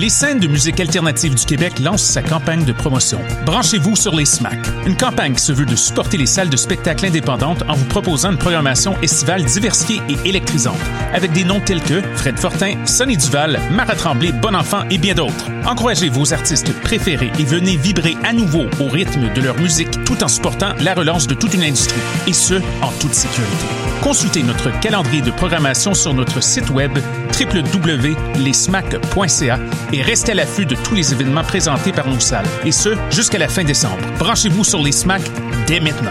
Les scènes de musique alternative du Québec lancent sa campagne de promotion. Branchez-vous sur les SMAC, une campagne qui se veut de supporter les salles de spectacle indépendantes en vous proposant une programmation estivale diversifiée et électrisante, avec des noms tels que Fred Fortin, Sonny Duval, Marat Tremblay, Bonenfant et bien d'autres. Encouragez vos artistes préférés et venez vibrer à nouveau au rythme de leur musique tout en supportant la relance de toute une industrie, et ce, en toute sécurité. Consultez notre calendrier de programmation sur notre site web www.lesmac.ca et restez à l'affût de tous les événements présentés par nos salles, et ce, jusqu'à la fin décembre. Branchez-vous sur les SMAC dès maintenant.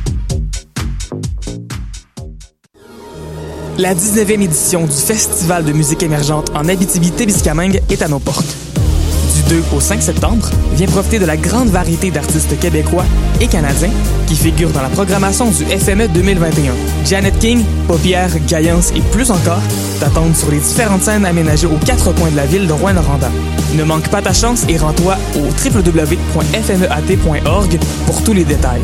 La 19e édition du Festival de musique émergente en Abitibi-Témiscamingue est à nos portes. Du 2 au 5 septembre, viens profiter de la grande variété d'artistes québécois et canadiens qui figurent dans la programmation du FME 2021. Janet King, Paupière, Gaillance et plus encore t'attendent sur les différentes scènes aménagées aux quatre coins de la ville de Rouen-Noranda. Ne manque pas ta chance et rends-toi au www.fmeat.org pour tous les détails.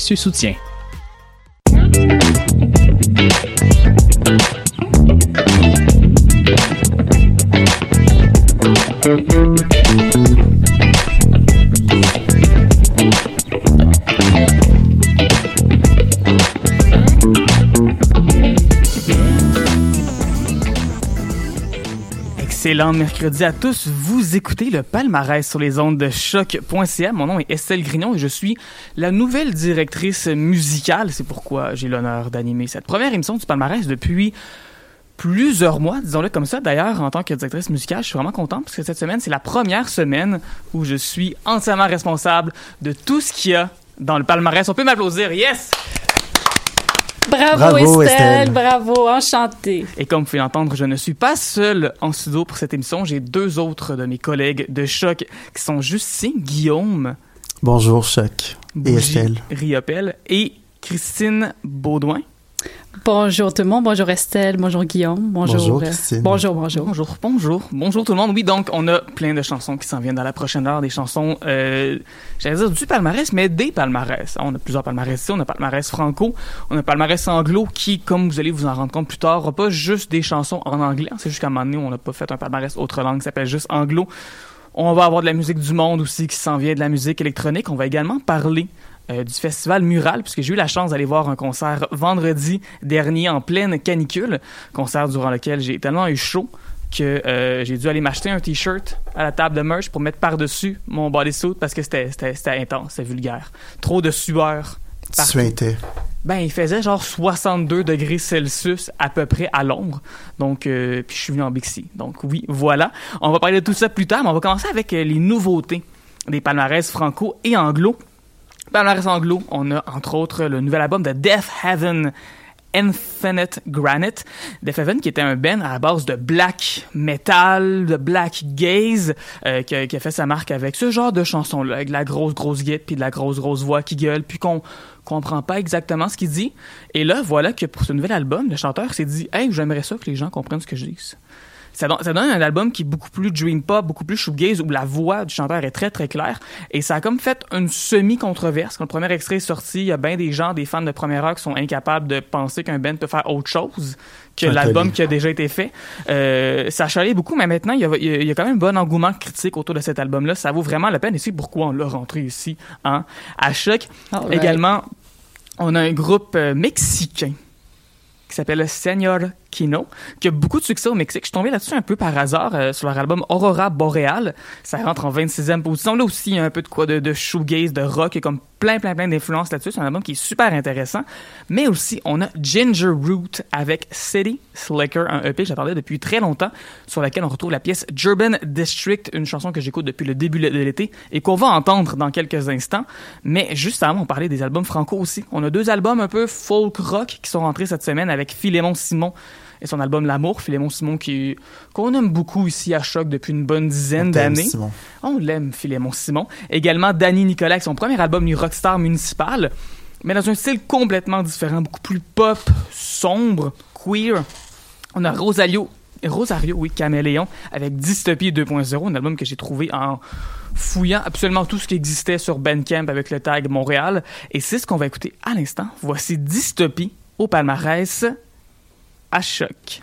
soutien. Mercredi à tous. Vous écoutez le palmarès sur les ondes de choc.ca. Mon nom est Estelle Grignon et je suis la nouvelle directrice musicale. C'est pourquoi j'ai l'honneur d'animer cette première émission du palmarès depuis plusieurs mois, disons-le comme ça. D'ailleurs, en tant que directrice musicale, je suis vraiment content parce que cette semaine, c'est la première semaine où je suis entièrement responsable de tout ce qu'il y a dans le palmarès. On peut m'applaudir. Yes! Bravo, Bravo, Estelle, Estelle. bravo, enchantée. Et comme vous pouvez l'entendre, je ne suis pas seul en studio pour cette émission. J'ai deux autres de mes collègues de choc qui sont Justine Guillaume Bonjour, Choc. Et Estelle. Riopel et Christine Baudouin. Bonjour tout le monde, bonjour Estelle, bonjour Guillaume, bonjour. Bonjour, euh, Christine. Bonjour, bonjour. Bonjour, bonjour, bonjour tout le monde. Oui, donc on a plein de chansons qui s'en viennent dans la prochaine heure, des chansons, euh, j'allais dire du palmarès, mais des palmarès. On a plusieurs palmarès ici, on a palmarès franco, on a palmarès anglo qui, comme vous allez vous en rendre compte plus tard, n'a pas juste des chansons en anglais. C'est juste qu'à un moment donné, on n'a pas fait un palmarès autre langue qui s'appelle juste anglo. On va avoir de la musique du monde aussi qui s'en vient de la musique électronique. On va également parler euh, du festival Mural, puisque j'ai eu la chance d'aller voir un concert vendredi dernier en pleine canicule, concert durant lequel j'ai tellement eu chaud que euh, j'ai dû aller m'acheter un t-shirt à la table de merch pour mettre par-dessus mon bodysuit parce que c'était intense, c'était vulgaire. Trop de sueur. Tu suintais. Ben, il faisait genre 62 degrés Celsius à peu près à l'ombre. Donc, euh, puis je suis venu en Bixi. Donc oui, voilà. On va parler de tout ça plus tard, mais on va commencer avec les nouveautés des palmarès franco et anglo. Palmarès anglo, on a entre autres le nouvel album de Death Heaven. Infinite Granite, Death Heaven qui était un band à la base de black metal, de black gaze, euh, qui, a, qui a fait sa marque avec ce genre de chansons-là, avec de la grosse grosse guitare puis de la grosse grosse voix qui gueule, puis qu'on comprend pas exactement ce qu'il dit. Et là, voilà que pour ce nouvel album, le chanteur s'est dit Hey, j'aimerais ça que les gens comprennent ce que je dis. Ça, don- ça donne un album qui est beaucoup plus dream pop, beaucoup plus shoegaze, où la voix du chanteur est très très claire. Et ça a comme fait une semi-controverse. Quand le premier extrait est sorti, il y a bien des gens, des fans de première heure qui sont incapables de penser qu'un band peut faire autre chose que l'album qui a déjà été fait. Euh, ça a chalé beaucoup, mais maintenant, il y, a, il y quand même un bon engouement critique autour de cet album-là. Ça vaut vraiment la peine. Et c'est pourquoi on l'a rentré ici, hein, à Choc. Également, on a un groupe euh, mexicain qui s'appelle Señor Kino, qui a beaucoup de succès au Mexique. Je suis tombé là-dessus un peu par hasard euh, sur leur album Aurora Boreal. Ça rentre en 26e position. Là aussi, il y a un peu de quoi de, shoegaze, de rock, a comme plein, plein, plein d'influences là-dessus. C'est un album qui est super intéressant. Mais aussi, on a Ginger Root avec City Slicker, un EP que j'attendais depuis très longtemps, sur laquelle on retrouve la pièce Durban District, une chanson que j'écoute depuis le début de l'été et qu'on va entendre dans quelques instants. Mais juste avant, on parlait des albums franco aussi. On a deux albums un peu folk rock qui sont rentrés cette semaine avec Philémon Simon et son album L'amour. Philémon Simon qui qu'on aime beaucoup ici à Choc depuis une bonne dizaine d'années. On l'aime, Philémon Simon. Également, Danny Nicolas, avec son premier album, du Rockstar Municipal, mais dans un style complètement différent, beaucoup plus pop, sombre, queer. On a Rosario, Rosario, oui, Caméléon, avec Dystopie 2.0, un album que j'ai trouvé en fouillant absolument tout ce qui existait sur Bandcamp avec le tag Montréal. Et c'est ce qu'on va écouter à l'instant. Voici Dystopie au palmarès à choc.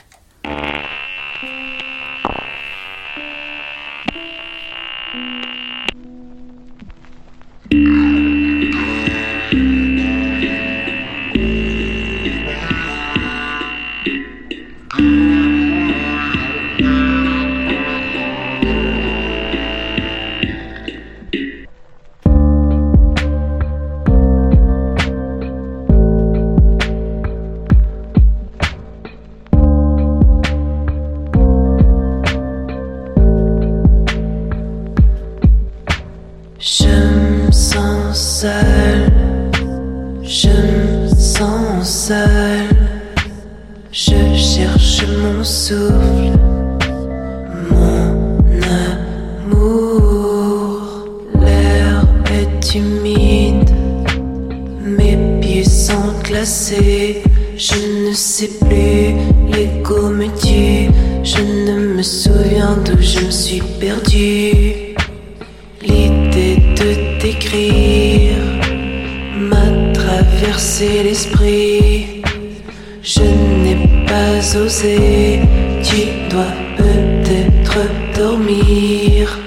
Tu dois peut-être dormir.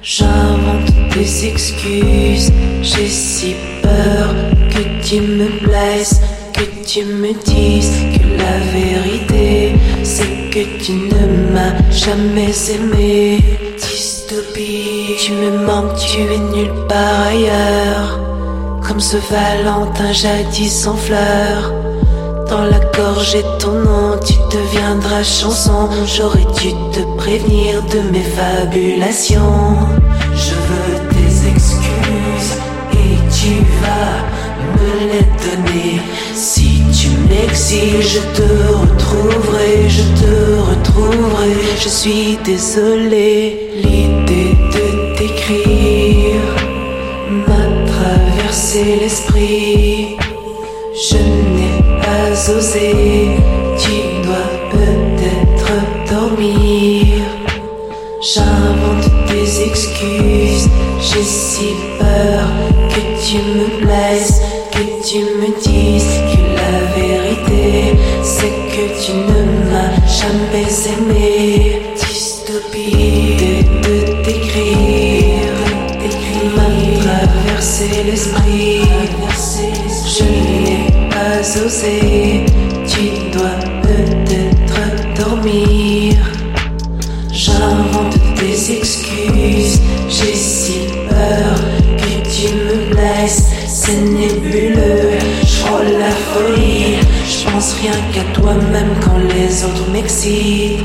J'invente des excuses, j'ai si peur que tu me blesses, que tu me dises que la vérité c'est que tu ne m'as jamais aimé. Dystopie, tu me manques, tu es nulle part ailleurs. Comme ce Valentin jadis sans fleurs. Dans la gorge et ton nom, tu deviendras chanson. J'aurais dû te prévenir de mes fabulations. Je veux tes excuses et tu vas me les donner. Si tu m'exiges, je te retrouverai, je te retrouverai. Je suis désolé, l'idée de t'écrire m'a traversé l'esprit. Je n'ai tu dois peut-être dormir. J'invente des excuses, j'ai si peur que tu me blesses, que tu me dises que la vérité c'est que tu ne m'as jamais aimé. Tu dois peut-être dormir. J'invente des excuses, j'ai si peur que tu me blesses. C'est nébuleux, je la folie. Je pense rien qu'à toi-même quand les autres m'excitent.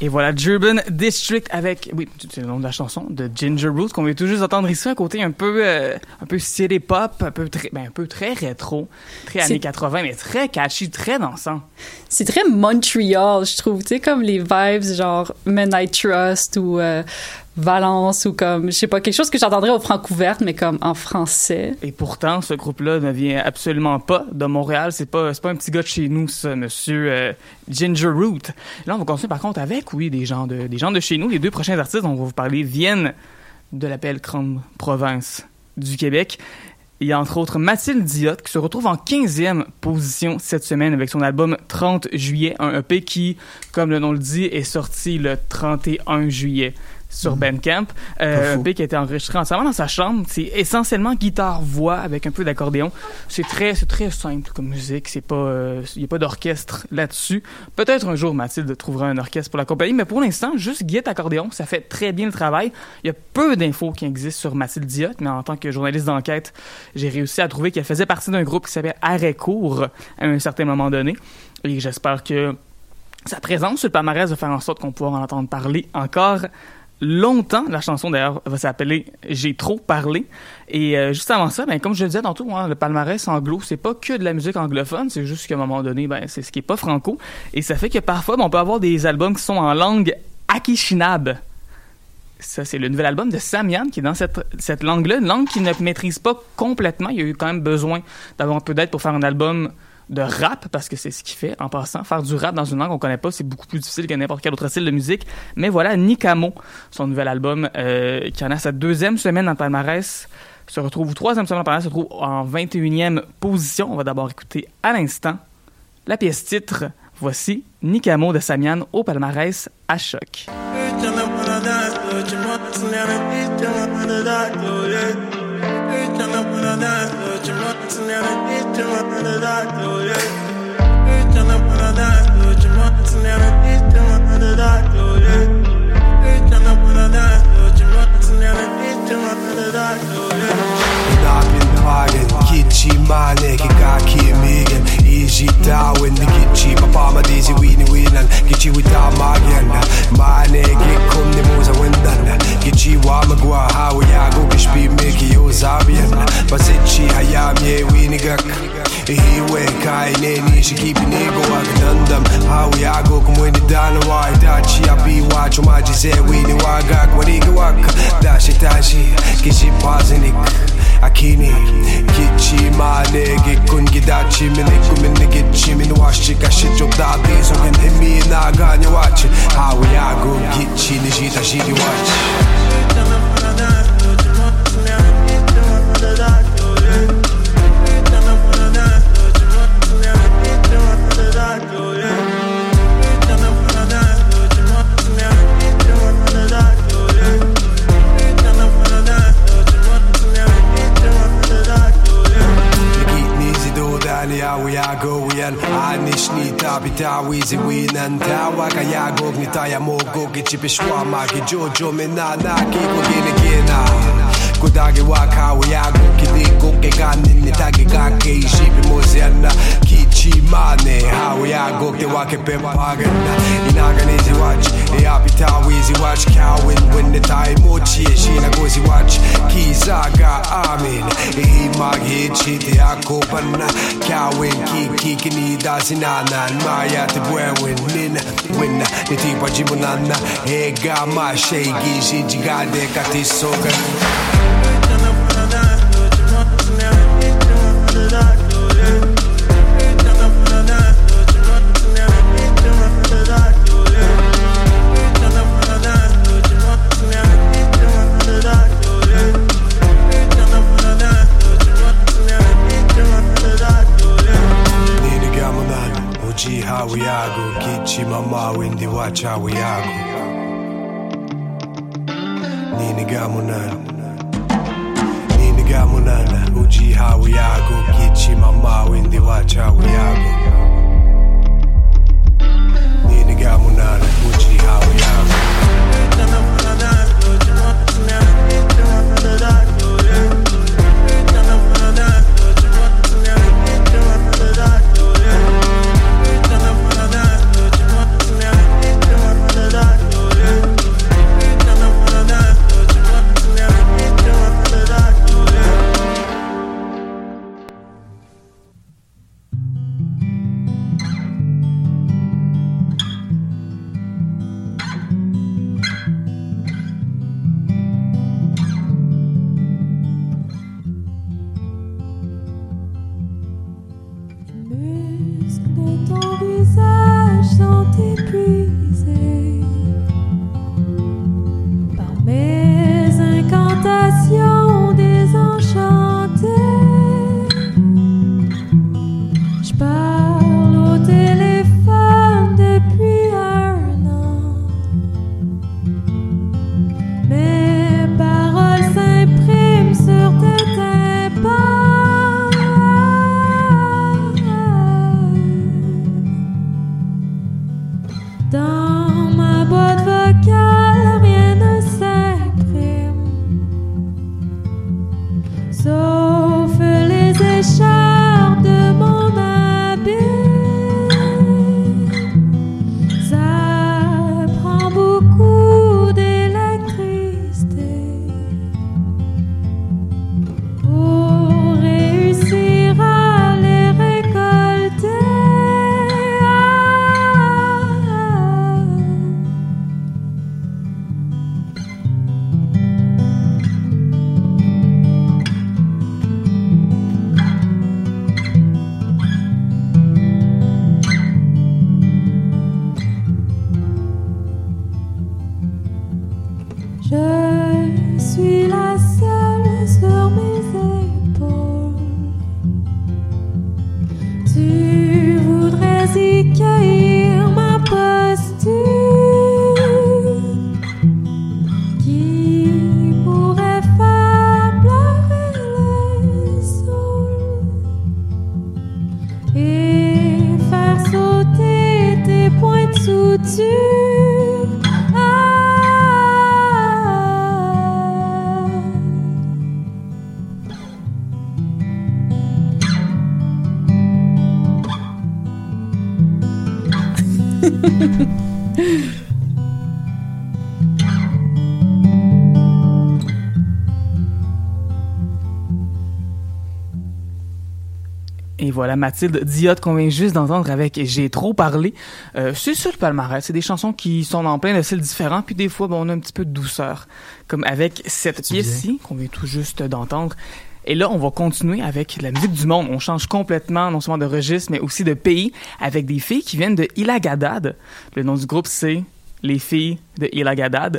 Et voilà, Durban District avec, oui, c'est le nom de la chanson, de Ginger Root, qu'on vient tout juste entendre ici, un côté un peu, euh, un peu city pop, un peu très, ben, un peu très rétro, très années 80, mais très catchy, très dansant. C'est très Montreal, je trouve. Tu sais, comme les vibes genre Midnight Trust ou euh, Valence ou comme, je sais pas, quelque chose que j'entendrais au Francouverte, mais comme en français. Et pourtant, ce groupe-là ne vient absolument pas de Montréal. C'est pas, pas un petit gars de chez nous, ça, monsieur euh, Ginger Root. Là, on va continuer par contre avec, oui, des gens de, des gens de chez nous. Les deux prochains artistes dont on va vous parler viennent de la belle grande province du Québec. Il y a entre autres Mathilde Diot qui se retrouve en 15e position cette semaine avec son album 30 juillet, un EP qui, comme le nom le dit, est sorti le 31 juillet sur Bandcamp. Euh, un qui a été enregistré entièrement dans sa chambre. C'est essentiellement guitare-voix avec un peu d'accordéon. C'est très, c'est très simple comme musique. C'est pas, euh, il y a pas d'orchestre là-dessus. Peut-être un jour Mathilde trouvera un orchestre pour la compagnie, mais pour l'instant, juste guitare accordéon, ça fait très bien le travail. Il y a peu d'infos qui existent sur Mathilde Diot, mais en tant que journaliste d'enquête, j'ai réussi à trouver qu'elle faisait partie d'un groupe qui s'appelle Arrêt Court à un certain moment donné. Et j'espère que sa présence sur le palmarès va faire en sorte qu'on pourra en entendre parler encore longtemps. La chanson, d'ailleurs, va s'appeler J'ai trop parlé. Et euh, juste avant ça, ben, comme je le disais tantôt, hein, le palmarès anglo, c'est pas que de la musique anglophone, c'est juste qu'à un moment donné, ben, c'est ce qui est pas franco. Et ça fait que parfois, ben, on peut avoir des albums qui sont en langue Anishinaabe. Ça, c'est le nouvel album de Samian qui est dans cette, cette langue-là, une langue qu'il ne maîtrise pas complètement. Il y a eu quand même besoin d'avoir un peu d'aide pour faire un album de rap, parce que c'est ce qu'il fait en passant. Faire du rap dans une langue qu'on connaît pas, c'est beaucoup plus difficile que n'importe quel autre style de musique. Mais voilà, Nikamo, son nouvel album, euh, qui en a sa deuxième semaine dans le palmarès, se retrouve, ou troisième semaine le palmarès, se trouve en 21e position. On va d'abord écouter à l'instant la pièce titre. Voici Nikamo de Samian au palmarès à choc. Stop it. Kitchi mane ki kaki migen Easy tawin the kitchi. Papa ma dizzy weenie weenan Kitchi wita magian. Mane ki kum ni muza windan Kitchi wa magwa hawa yago Kishpi miki yo zabian Basichi hayam ye weenie gak. Ihiwe kai ne ni shi kipi nego aganandam Hawa yago kumweni dana wa Itachi abi wa chumaji ze weenie wagak Waniga waka Dashi tashi Kishi pazinik Akini Gitchi mane gikun gidachi Mine kumin gitchi min washi kashi chok dati So hen himi na ganyo wachi. Hawi agu gitchi nishita shidi wachi. 야구위한 아니시니 답이 다위지 위난 다와가 야곡니 따야 모곡이 집에 슈아마기 조조미 나나기 고기는 기나 구다기 와카우 야구 기디 꽃게 간니니 다기 가게 이십이 모세안나 기치마네 하우 야곡 대와게 뱀파겠나 이나가 in the tie mochi she na gozi watch. Kizaga amin e mag he chiti ako panna kya win ki ki kini da sinana maya te buen nin win. Ni ti pa jimunana e ga ma shegi shi jigade ka ti soka. amawindi wachawi yako. Ninigamunana ninigamunana ujihawu yako gichima mawindi wachawi yako. Ninigamunana ujihawu yako. Voilà, Mathilde Diotte qu'on vient juste d'entendre avec J'ai trop parlé. Euh, c'est ça le palmarès. C'est des chansons qui sont en plein de styles différents, puis des fois, bon, on a un petit peu de douceur. Comme avec cette pièce-ci qu'on vient tout juste d'entendre. Et là, on va continuer avec la musique du monde. On change complètement, non seulement de registre, mais aussi de pays, avec des filles qui viennent de Ilagadad. Le nom du groupe, c'est Les filles de Ilagadad.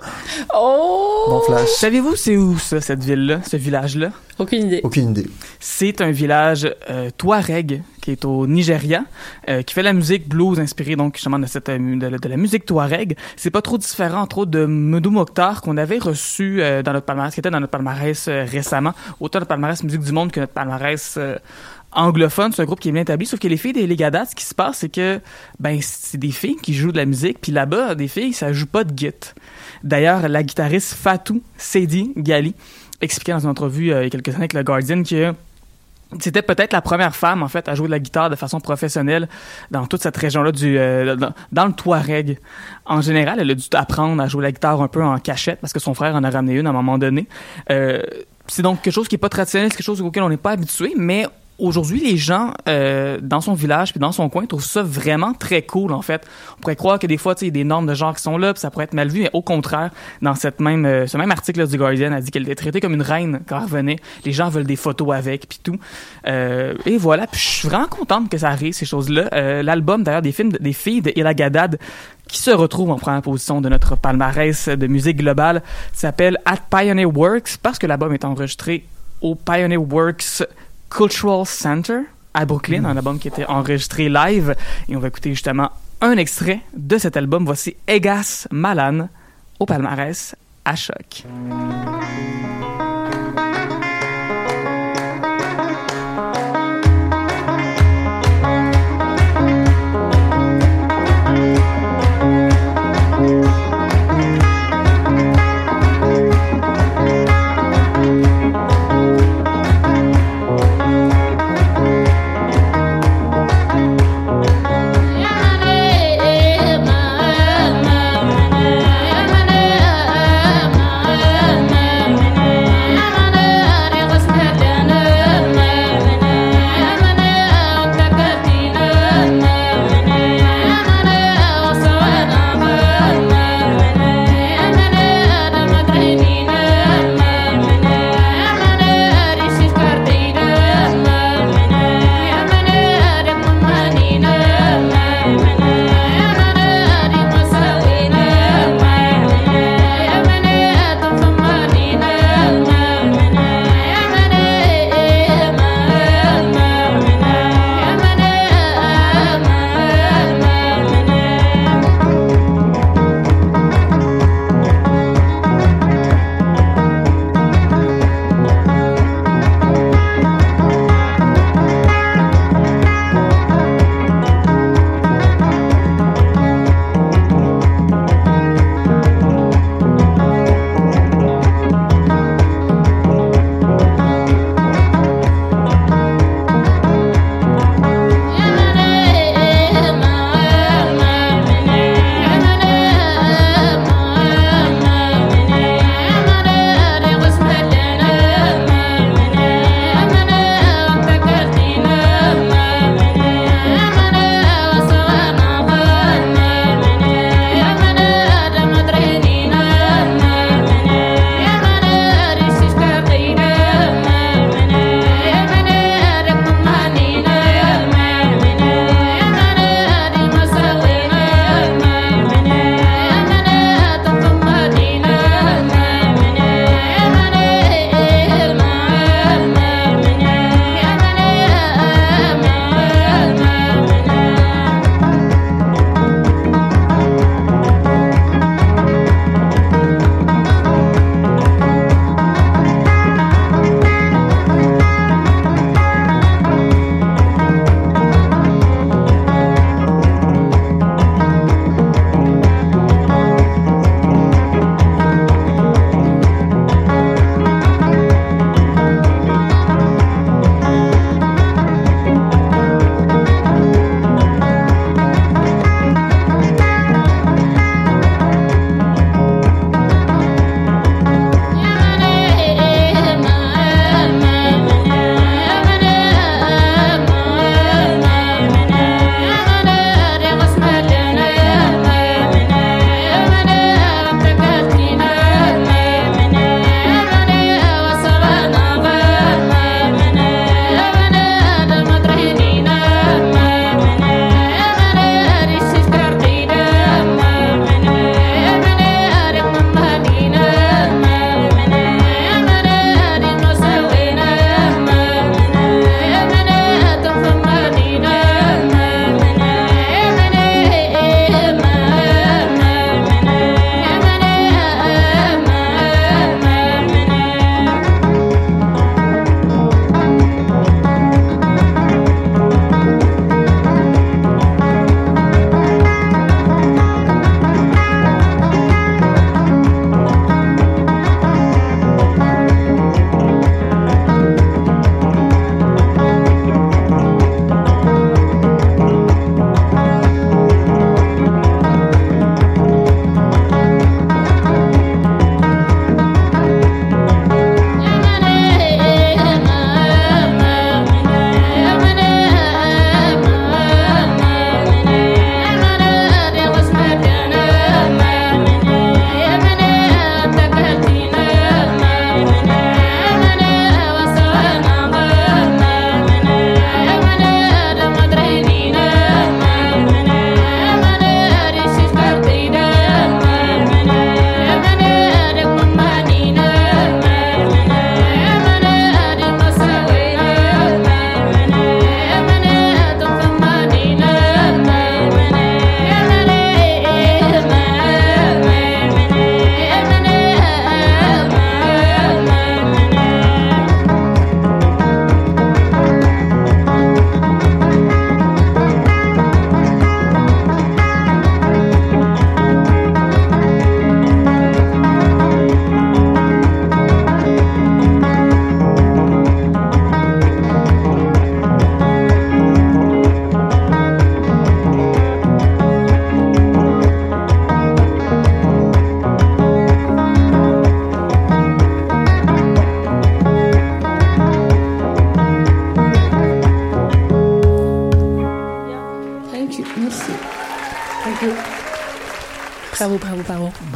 Oh! Bon flash. Savez-vous c'est où ça, cette ville-là, ce village-là? Aucune idée. Aucune idée. C'est un village euh, Touareg qui est au Nigeria, euh, qui fait la musique blues inspirée donc justement de cette euh, de, la- de la musique Touareg. C'est pas trop différent entre autres de Medou Mokhtar qu'on avait reçu euh, dans notre palmarès, qui était dans notre palmarès euh, récemment, autant notre palmarès musique du monde que notre palmarès euh, anglophone. C'est un groupe qui est bien établi, sauf que les filles des Legadat, ce qui se passe, c'est que ben c'est des filles qui jouent de la musique, puis là-bas des filles ça joue pas de git. D'ailleurs, la guitariste Fatou Seydi Gali expliquait dans une entrevue euh, il y a quelques années avec le Guardian que c'était peut-être la première femme en fait à jouer de la guitare de façon professionnelle dans toute cette région-là du euh, dans, dans le Touareg. En général, elle a dû apprendre à jouer la guitare un peu en cachette parce que son frère en a ramené une à un moment donné. Euh, c'est donc quelque chose qui est pas traditionnel, c'est quelque chose auquel on n'est pas habitué, mais aujourd'hui, les gens euh, dans son village puis dans son coin trouvent ça vraiment très cool en fait. On pourrait croire que des fois, il y a des normes de genre qui sont là, puis ça pourrait être mal vu, mais au contraire, dans cette même euh, ce même article là, du Guardian a dit qu'elle était traitée comme une reine quand elle revenait. Les gens veulent des photos avec puis tout. Euh, et voilà, puis je suis vraiment contente que ça arrive ces choses-là. Euh, L'album d'ailleurs des films de- des filles de Ila Gadad qui se retrouve en première position de notre palmarès de musique globale s'appelle At Pioneer Works parce que l'album est enregistré au Pioneer Works Cultural Center à Brooklyn, un album qui était enregistré live. Et on va écouter justement un extrait de cet album. Voici Egas Malan au palmarès à choc.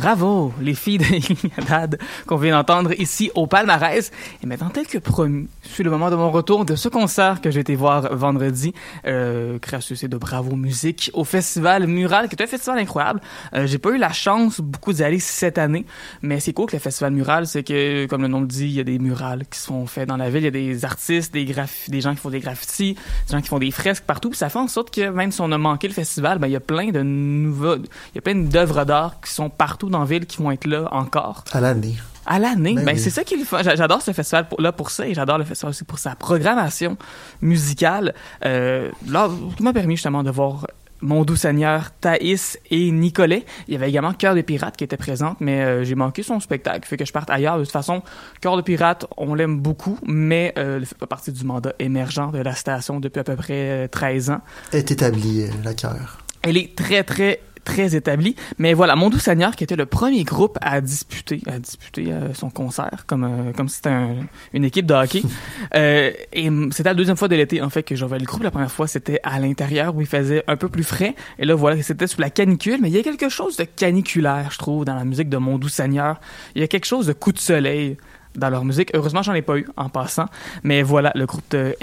Bravo. Les filles de qu'on vient d'entendre ici au palmarès. Et maintenant, tel que promis, c'est le moment de mon retour de ce concert que j'ai été voir vendredi, euh, de Bravo Musique, au festival Mural, qui est un festival incroyable. Euh, j'ai pas eu la chance beaucoup d'y aller cette année, mais c'est cool que le festival Mural, c'est que, comme le nom le dit, il y a des murales qui sont faits dans la ville, il y a des artistes, des des gens qui font des graffitis, des gens qui font des fresques partout, puis ça fait en sorte que même si on a manqué le festival, ben il y a plein de nouveaux, il y a plein d'œuvres d'art qui sont partout dans la ville qui vont être là encore. À l'année. À l'année, ben, Ben oui. c'est ça qui le J'adore ce festival pour, là pour ça et j'adore le festival aussi pour sa programmation musicale. Euh, là, qui m'a permis justement de voir mon doux seigneur, Thaïs et Nicolet. Il y avait également Cœur de Pirate qui était présente, mais euh, j'ai manqué son spectacle. Fait que je parte ailleurs. De toute façon, Cœur de Pirate, on l'aime beaucoup, mais euh, il fait pas partie du mandat émergent de la station depuis à peu près euh, 13 ans. Est établi, euh, la cœur. Elle est très, très, très établie. Mais voilà, Mon Doux Seigneur, qui était le premier groupe à disputer, à disputer euh, son concert, comme, euh, comme si c'était un- une équipe de hockey. Euh, et c'était la deuxième fois de l'été, en fait, que j'avais le groupe. La première fois, c'était à l'intérieur, où il faisait un peu plus frais. Et là, voilà, c'était sous la canicule. Mais il y a quelque chose de caniculaire, je trouve, dans la musique de Mon Doux Seigneur. Il y a quelque chose de coup de soleil dans leur musique. Heureusement, j'en ai pas eu en passant. Mais voilà, le groupe de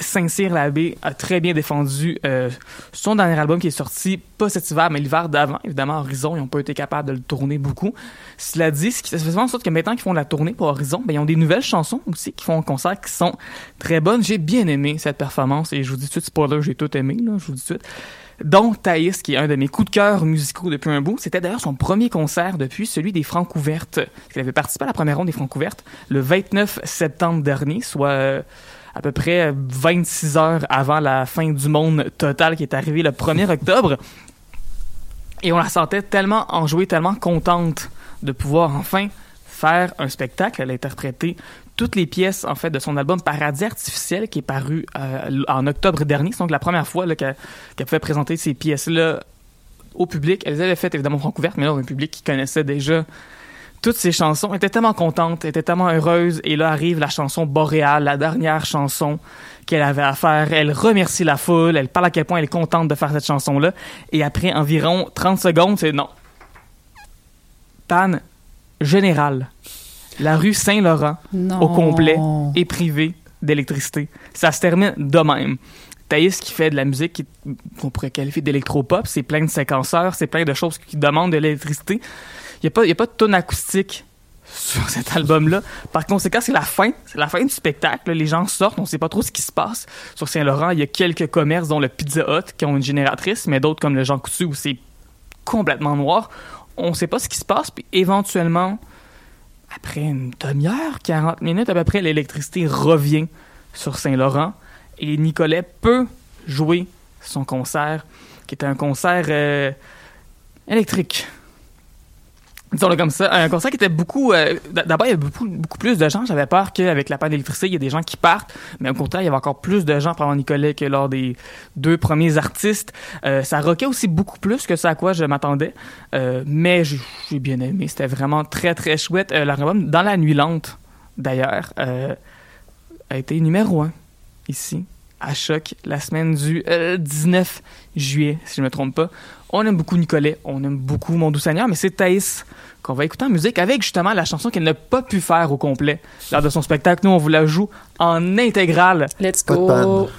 Saint-Cyr-Labbé a très bien défendu euh, son dernier album qui est sorti, pas cet hiver, mais l'hiver d'avant. Évidemment, Horizon, ils n'ont pas été capables de le tourner beaucoup. Cela dit, ce qui ça fait en sorte que maintenant qu'ils font la tournée pour Horizon, ben, ils ont des nouvelles chansons aussi qui font un concert qui sont très bonnes. J'ai bien aimé cette performance et je vous dis tout de suite, spoiler, j'ai tout aimé, là, je vous dis tout de suite dont Thaïs, qui est un de mes coups de cœur musicaux depuis un bout. C'était d'ailleurs son premier concert depuis celui des Francs ouvertes. Il avait participé à la première ronde des Francs ouvertes le 29 septembre dernier, soit euh, à peu près 26 heures avant la fin du monde total qui est arrivé le 1er octobre. Et on la sentait tellement enjouée, tellement contente de pouvoir enfin faire un spectacle. Elle a interprété toutes les pièces en fait de son album Paradis artificiel qui est paru euh, en octobre dernier. C'est donc la première fois qu'elle qu'elle pouvait présenter ces pièces-là au public. Elle les avait faites évidemment francouverte, mais là, un public qui connaissait déjà toutes ces chansons. Était tellement contente, était tellement heureuse. Et là arrive la chanson Boréal, la dernière chanson qu'elle avait à faire. Elle remercie la foule, elle parle à quel point elle est contente de faire cette chanson-là. Et après environ 30 secondes, c'est non. Panne générale. La rue Saint-Laurent au complet est privée d'électricité. Ça se termine de même. Thaïs qui fait de la musique qu'on pourrait qualifier d'électropop, c'est plein de séquenceurs, c'est plein de choses qui demandent de l'électricité. Il n'y a, pas- y a pas de tonne acoustique sur cet album-là. Par conséquent, c'est la fin. C'est la fin du spectacle. Les gens sortent, on ne sait pas trop ce qui se passe. Sur Saint-Laurent, il y a quelques commerces, dont le Pizza Hut, qui ont une génératrice, mais d'autres comme le Jean Coutu, où c'est complètement noir. On ne sait pas ce qui se passe, puis éventuellement, après une demi-heure, 40 minutes à peu près, l'électricité revient sur Saint-Laurent et Nicolet peut jouer son concert, qui était un concert euh, électrique. Disons-le comme ça. Un concert qui était beaucoup... euh, D'abord, il y avait beaucoup, beaucoup plus de gens. J'avais peur qu'avec la panne d'électricité, il y a des gens qui partent. Mais au contraire, il y avait encore plus de gens pendant Nicolet que lors des deux premiers artistes. Euh, ça rockait aussi beaucoup plus que ce à quoi je m'attendais. Euh, mais j'ai bien aimé. C'était vraiment très, très chouette. Euh, L'album Dans la nuit lente, d'ailleurs, a été numéro un ici, à Choc, la semaine du euh, 19 juillet, si je ne me trompe pas. On aime beaucoup Nicolet, on aime beaucoup Mon Doux Seigneur, mais c'est Thaïs qu'on va écouter en musique avec justement la chanson qu'elle n'a pas pu faire au complet lors de son spectacle. Nous, on vous la joue en intégrale. Let's go.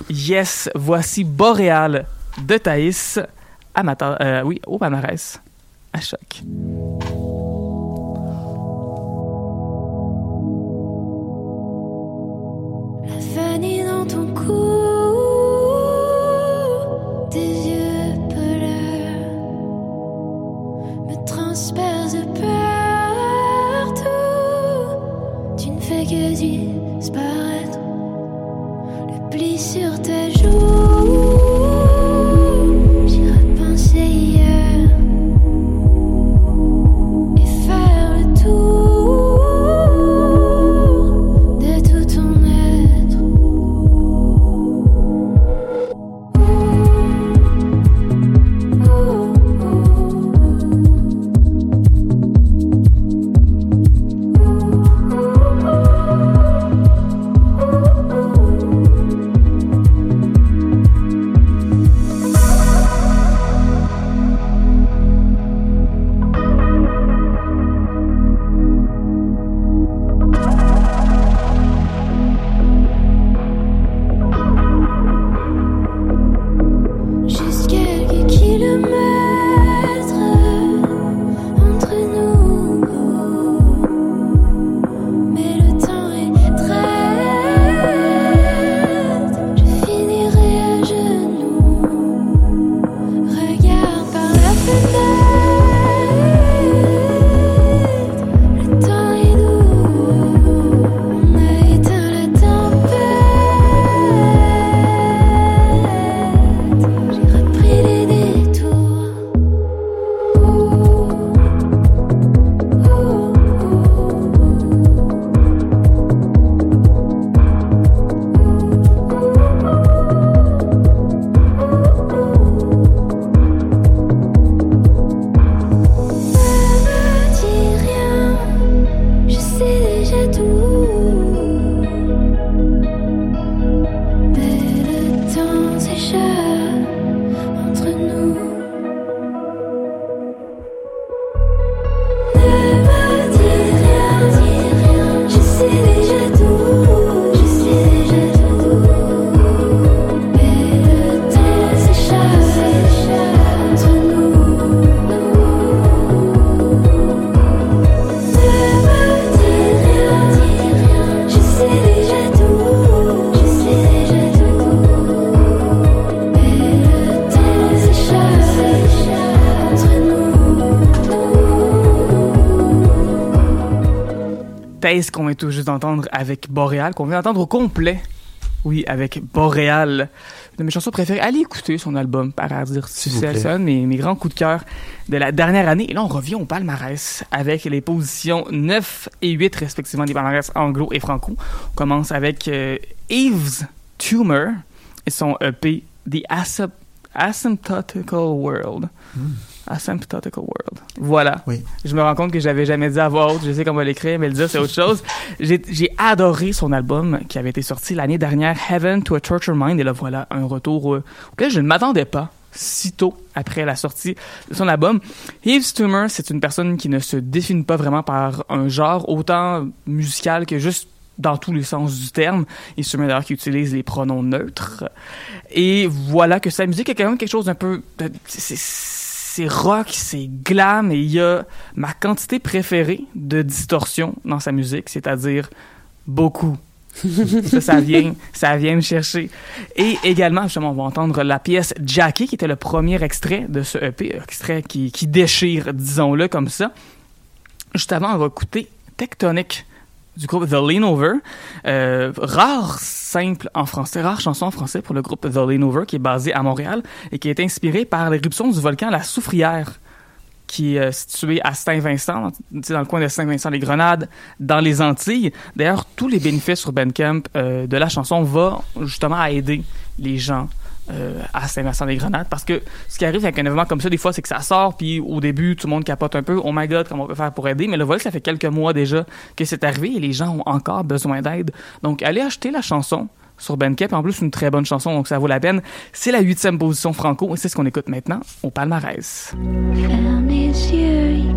Yes, voici Boréal de Thaïs Mata- euh, oui, au palmarès, à Choc. Ton cou, synthèse qu'on vient tout juste d'entendre avec Boréal, qu'on vient d'entendre au complet? Oui, avec Boréal. Une de mes chansons préférées. Allez écouter son album Paradis Artificiel. C'est un de mes, mes grands coups de cœur de la dernière année. Et là, on revient au palmarès avec les positions 9 et 8 respectivement des palmarès anglo et franco. On commence avec euh, Eve's Tumor et son EP The Asy- Asymptotical World. Asymptotical World. Voilà. Oui. Je me rends compte que j'avais jamais dit à voix haute. Je sais qu'on va l'écrire, mais le dire, c'est autre chose. J'ai j'ai adoré son album qui avait été sorti l'année dernière, Heaven to a Torture Mind. Et là, voilà, un retour euh, auquel je ne m'attendais pas si tôt après la sortie de son album. Yves Stummer, c'est une personne qui ne se définit pas vraiment par un genre, autant musical que juste dans tous les sens du terme. Et Stummer, d'ailleurs, qui utilise les pronoms neutres. Et voilà que sa musique est quand même quelque chose d'un peu... c'est- c'est rock, c'est glam, et il y a ma quantité préférée de distorsion dans sa musique, c'est-à-dire beaucoup. ça, ça vient, ça vient me chercher. Et également, justement, on va entendre la pièce Jackie, qui était le premier extrait de ce EP, extrait qui, qui déchire, disons-le comme ça. Juste avant, on va écouter Tectonic du groupe The Lean Over. Euh, rare simple en français, rare chanson en français pour le groupe The Lean Over qui est basé à Montréal et qui est inspiré par l'éruption du volcan La Soufrière qui est euh, situé à Saint-Vincent, dans le coin de Saint-Vincent-les-Grenades, dans les Antilles. D'ailleurs, tous les bénéfices sur Bandcamp euh, de la chanson vont justement à aider les gens euh, à Saint-Vincent-les-Grenades parce que ce qui arrive avec un événement comme ça, des fois, c'est que ça sort, puis au début, tout le monde capote un peu. Oh my God, comment on peut faire pour aider? Mais le voilà ça fait quelques mois déjà que c'est arrivé et les gens ont encore besoin d'aide. Donc, allez acheter la chanson sur Bandcamp. En plus, une très bonne chanson, donc ça vaut la peine. C'est la huitième position franco et c'est ce qu'on écoute maintenant au palmarès. Ferme les yeux, il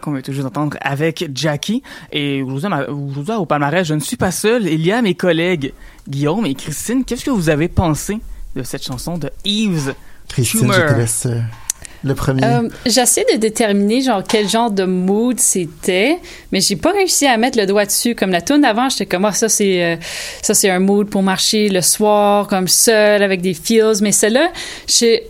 Qu'on vient toujours d'entendre avec Jackie. Et aujourd'hui, au palmarès, je ne suis pas seul. Il y a mes collègues Guillaume et Christine. Qu'est-ce que vous avez pensé de cette chanson de Eve's Christine, je te laisse le premier? Euh, J'essaie de déterminer genre quel genre de mood c'était, mais j'ai pas réussi à mettre le doigt dessus. Comme la tune d'avant, j'étais comme ah ça c'est euh, ça c'est un mood pour marcher le soir comme seul avec des feels. Mais celle-là,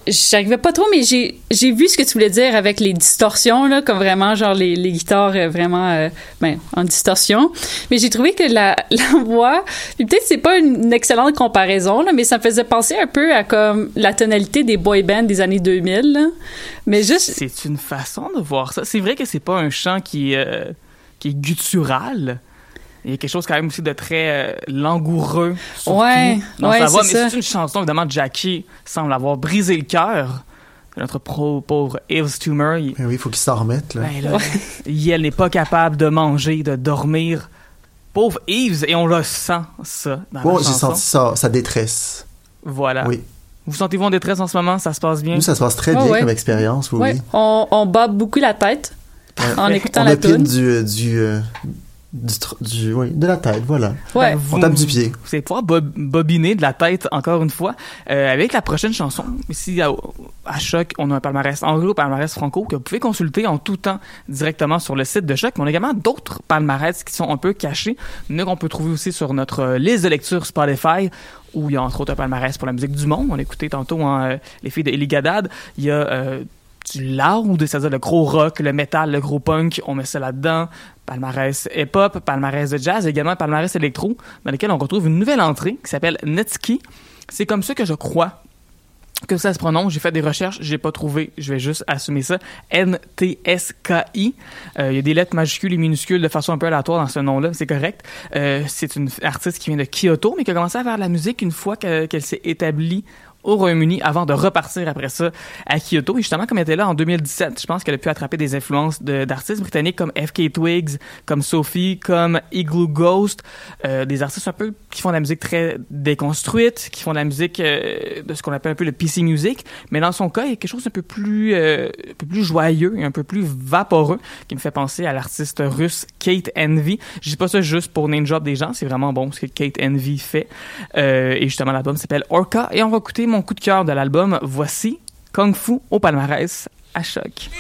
j'arrivais pas trop, mais j'ai vu ce que tu voulais dire avec les distorsions là, comme vraiment genre les, guitares euh, vraiment ben, en distorsion. Mais j'ai trouvé que la, voix, peut-être c'est pas une, excellente comparaison là, mais ça me faisait penser un peu à comme la tonalité des boy bands des années 2000. Là. Mais juste C'est une façon de voir ça. C'est vrai que c'est pas un chant qui, euh, qui est guttural. Il y a quelque chose quand même aussi de très euh, langoureux surtout Ouais, dans ouais, sa voix. Mais c'est une chanson, évidemment, Jackie semble avoir brisé le cœur de notre pro, pauvre Eve's Tumor. Il- Mais oui, il faut qu'il s'en remette. Là. ben là, n'est pas capable de manger, de dormir. Pauvre Eves, et on le sent, ça, dans Bon, j'ai senti sa, sa détresse. Voilà. Oui. Vous sentez-vous en détresse en ce moment? Ça se passe bien? Nous, ça se passe très Oh, bien ouais. comme expérience, oui. ouais, on, on bat beaucoup la tête en écoutant On la tune. du, euh, du, euh, du, tr- du- oui, de la tête, voilà. Ouais. Ben, vous- On tape du pied. Vous allez pouvoir bob- bobiner de la tête encore une fois euh, avec la prochaine chanson. Ici, à, à Choc, on a un palmarès anglo, palmarès franco que vous pouvez consulter en tout temps directement sur le site de Choc. Mais on a également d'autres palmarès qui sont un peu cachés, mais qu'on peut trouver aussi sur notre euh, liste de lecture Spotify où il y a entre autres un palmarès pour la musique du monde. On a écouté tantôt hein, euh, les filles de Ellie Gadad. Il y a euh, du loud, c'est-à-dire le gros rock, le metal, le gros punk, on met ça là-dedans. Palmarès hip-hop, palmarès de jazz, également palmarès électro, dans lequel on retrouve une nouvelle entrée qui s'appelle Netski. C'est comme ça que je crois que ça se prononce. J'ai fait des recherches, j'ai pas trouvé, je vais juste assumer ça. N-T-S-K-I. Euh, Il y a des lettres majuscules et minuscules de façon un peu aléatoire dans ce nom-là, c'est correct. Euh, c'est une artiste qui vient de Kyoto, mais qui a commencé à faire la musique une fois que- qu'elle s'est établie au Royaume-Uni avant de repartir après ça à Kyoto. Et justement, comme elle était là en 2017, je pense qu'elle a pu attraper des influences d'artistes britanniques comme FK Twigs, comme Sophie, comme Igloo Ghost, euh, des artistes un peu qui font de la musique très déconstruite, qui font de la musique euh, de ce qu'on appelle un peu le PC music. Mais dans son cas, il y a quelque chose d'un peu plus, euh, un peu plus joyeux et un peu plus vaporeux qui me fait penser à l'artiste russe Kate Envy. Je dis pas ça juste pour name drop des gens, c'est vraiment bon ce que Kate Envy fait. Euh, et justement, l'album s'appelle Orca. Et on va écouter mon coup de cœur de l'album. Voici Kung Fu au palmarès à choc.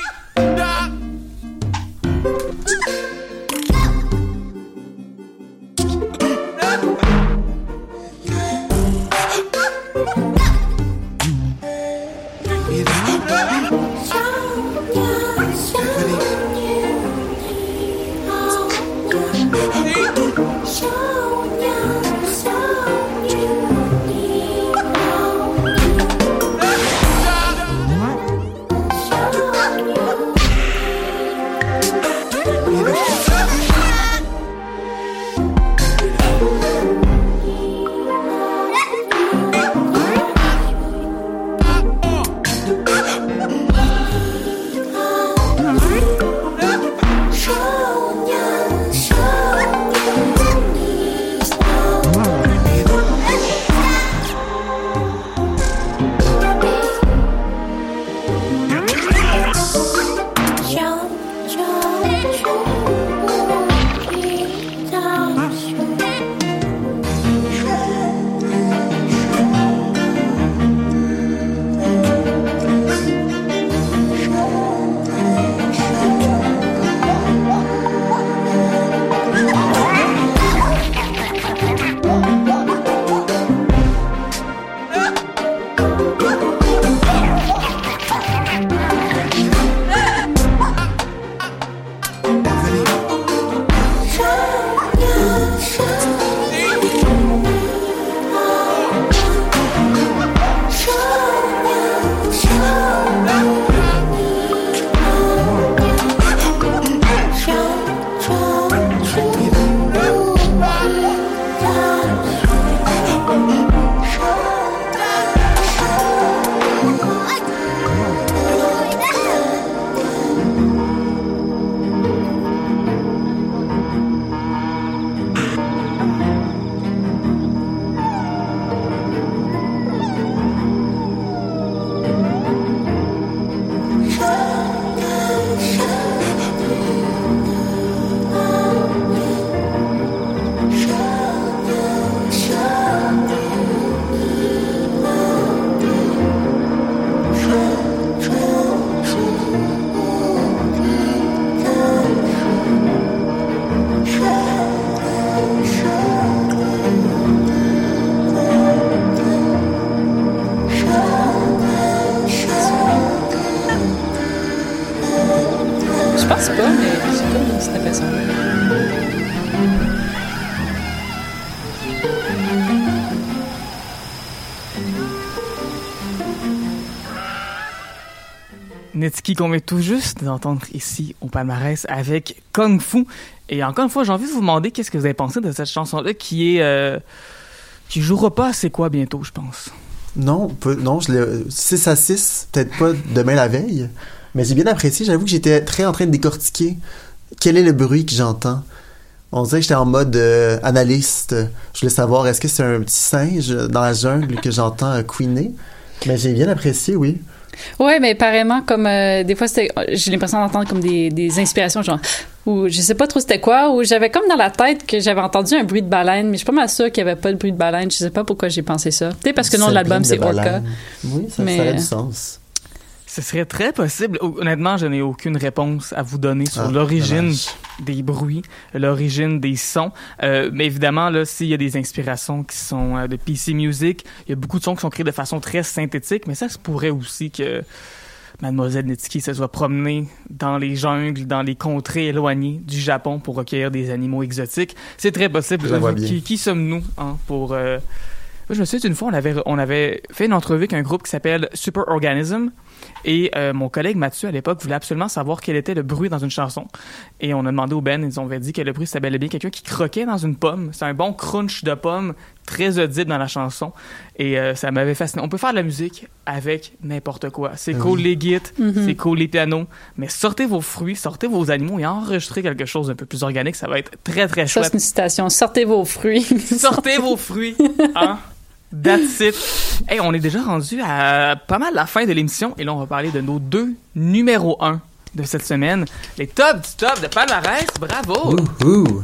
Qu'on met tout juste d'entendre ici au palmarès avec Kung Fu. Et encore une fois, j'ai envie de vous demander qu'est-ce que vous avez pensé de cette chanson-là qui est euh, qui jouera pas c'est quoi bientôt, je pense? Non, non, je l'ai 6 à 6, peut-être pas demain la veille, mais j'ai bien apprécié. J'avoue que j'étais très en train de décortiquer quel est le bruit que j'entends. On dirait que j'étais en mode euh, analyste. Je voulais savoir est-ce que c'est un petit singe dans la jungle que j'entends euh, queener. Mais j'ai bien apprécié, oui. Ouais, mais apparemment, comme euh, des fois, c'était, j'ai l'impression d'entendre comme des, des inspirations, genre, ou je sais pas trop c'était quoi, ou j'avais comme dans la tête que j'avais entendu un bruit de baleine, mais je suis pas mal sûre qu'il y avait pas de bruit de baleine. Je sais pas pourquoi j'ai pensé ça. Peut-être parce que le nom de l'album, c'est Orca. Oui, ça, Mais- ça aurait du sens. Ce serait très possible. Honnêtement, je n'ai aucune réponse à vous donner sur Ah, l'origine des bruits, l'origine des sons. Euh, mais évidemment, là, s'il y a des inspirations qui sont euh, de PC Music, il y a beaucoup de sons qui sont créés de façon très synthétique, mais ça se pourrait aussi que Mademoiselle Nitski se soit promenée dans les jungles, dans les contrées éloignées du Japon pour recueillir des animaux exotiques. C'est très possible. Bien. Qui, qui sommes-nous hein, pour... euh, moi, Je me souviens d'une fois, on avait, on avait fait une entrevue avec un groupe qui s'appelle Super Organism. Et euh, mon collègue Mathieu, à l'époque, voulait absolument savoir quel était le bruit dans une chanson. Et on a demandé au Ben, ils ont dit que le bruit, c'était bel et bien quelqu'un qui croquait dans une pomme. C'est un bon crunch de pomme, très audible dans la chanson. Et euh, ça m'avait fasciné. On peut faire de la musique avec n'importe quoi. C'est cool les guides, Mhm. c'est cool les pianos, mais sortez vos fruits, sortez vos animaux et enregistrez quelque chose d'un peu plus organique. Ça va être très, très Ça, chouette. c'est une citation. Sortez vos fruits. Sortez vos fruits, hein? That's it. Hey, on est déjà rendu à pas mal la fin de l'émission et là on va parler de nos deux numéros 1 de cette semaine. Les tops du top de palmarès, bravo!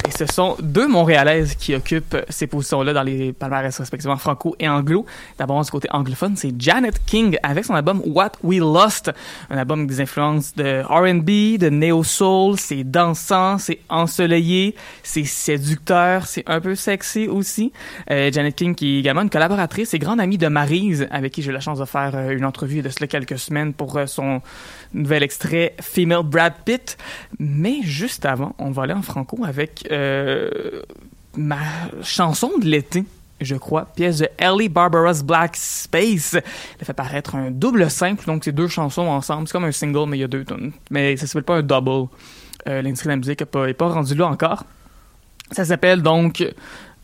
Et ce sont deux Montréalaises qui occupent ces positions-là dans les palmarès respectivement franco et anglo. D'abord, du côté anglophone, c'est Janet King avec son album What We Lost, un album avec des influences de R&B, de neo-soul, c'est dansant, c'est ensoleillé, c'est séducteur, c'est un peu sexy aussi. Euh, Janet King qui est également une collaboratrice et grande amie de Maryse, avec qui j'ai eu la chance de faire euh, une entrevue de cela quelques semaines pour euh, son nouvel extrait Female Brad Pitt. Mais juste avant, on va aller en franco avec euh, ma chanson de l'été. Je crois, pièce de Ellie Barbara's Black Space. Elle fait paraître un double simple, donc c'est deux chansons ensemble. C'est comme un single, mais il y a deux tonnes. Mais ça s'appelle pas un double. Euh, L'industrie de la musique n'est pas, pas là encore. Ça s'appelle donc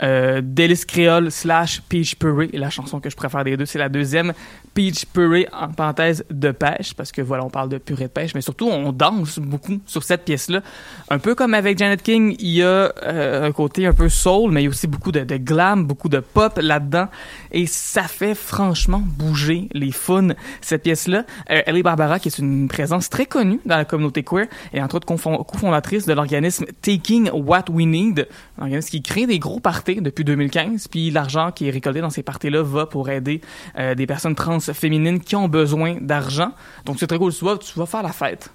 euh, Délice Créole slash Peach Purée. La chanson que je préfère des deux, c'est la deuxième, Peach Purée, en parenthèse, de pêche, parce que voilà, on parle de purée de pêche, mais surtout, on danse beaucoup sur cette pièce-là. Un peu comme avec Janet King, il y a euh, un côté un peu soul, mais il y a aussi beaucoup de, de glam, beaucoup de pop là-dedans. Et ça fait franchement bouger les faunes, cette pièce-là. Euh, Ellie Barbara, qui est une présence très connue dans la communauté queer, et entre autres cofondatrice de l'organisme Taking What We Need, un organisme qui crée des gros parties depuis 2015, puis l'argent qui est récolté dans ces parties-là va pour aider euh, des personnes trans féminines qui ont besoin d'argent. Donc c'est très cool, tu vas, tu vas faire la fête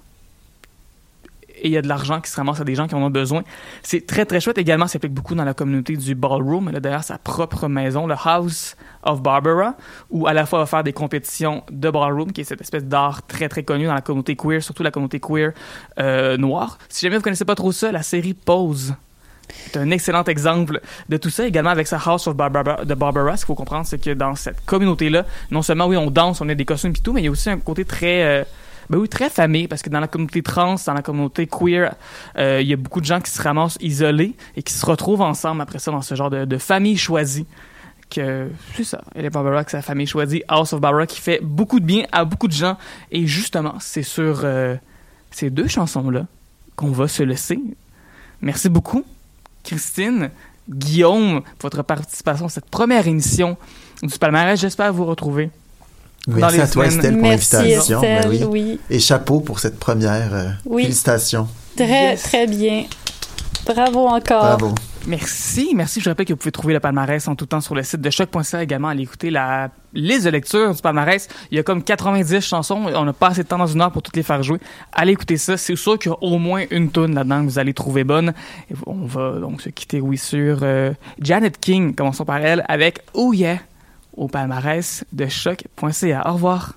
et il y a de l'argent qui se ramasse à des gens qui en ont besoin. C'est très très chouette. Également, ça s'applique beaucoup dans la communauté du ballroom. Elle a d'ailleurs sa propre maison, le House of Barbara, où à la fois elle va faire des compétitions de ballroom, qui est cette espèce d'art très très connu dans la communauté queer, surtout la communauté queer euh, noire. Si jamais vous connaissez pas trop ça, la série Pose c'est un excellent exemple de tout ça. Également avec sa House of Barbara, de Barbara, ce qu'il faut comprendre, c'est que dans cette communauté-là, non seulement oui, on danse, on a des costumes et tout, mais il y a aussi un côté très euh, ben oui, très famille, parce que dans la communauté trans, dans la communauté queer, euh, il y a beaucoup de gens qui se ramassent isolés et qui se retrouvent ensemble après ça dans ce genre de, famille choisie. Que c'est ça, elle est Barbara, que sa famille choisie, House of Barbara, qui fait beaucoup de bien à beaucoup de gens. Et justement, c'est sur euh, ces deux chansons-là qu'on va se laisser. Merci beaucoup, Christine, Guillaume, pour votre participation à cette première émission du palmarès. J'espère vous retrouver. Dans Merci les à toi, semaines. Estelle, pour Merci, l'invitation. Ben oui. oui. Et chapeau pour cette première. euh, Oui. Félicitations. Très, Yes. très bien. Bravo encore. Bravo. Merci, merci. Je rappelle que vous pouvez trouver le palmarès en tout temps sur le site de choc.ca également. Allez écouter la liste de lecture du palmarès. Il y a comme 90 chansons. On n'a pas assez de temps dans une heure pour toutes les faire jouer. Allez écouter ça. C'est sûr qu'il y a au moins une tune là-dedans que vous allez trouver bonne. Et on va donc se quitter, oui, sur euh, Janet King. Commençons par elle avec Oh Yeah au palmarès de choc.ca. Au revoir.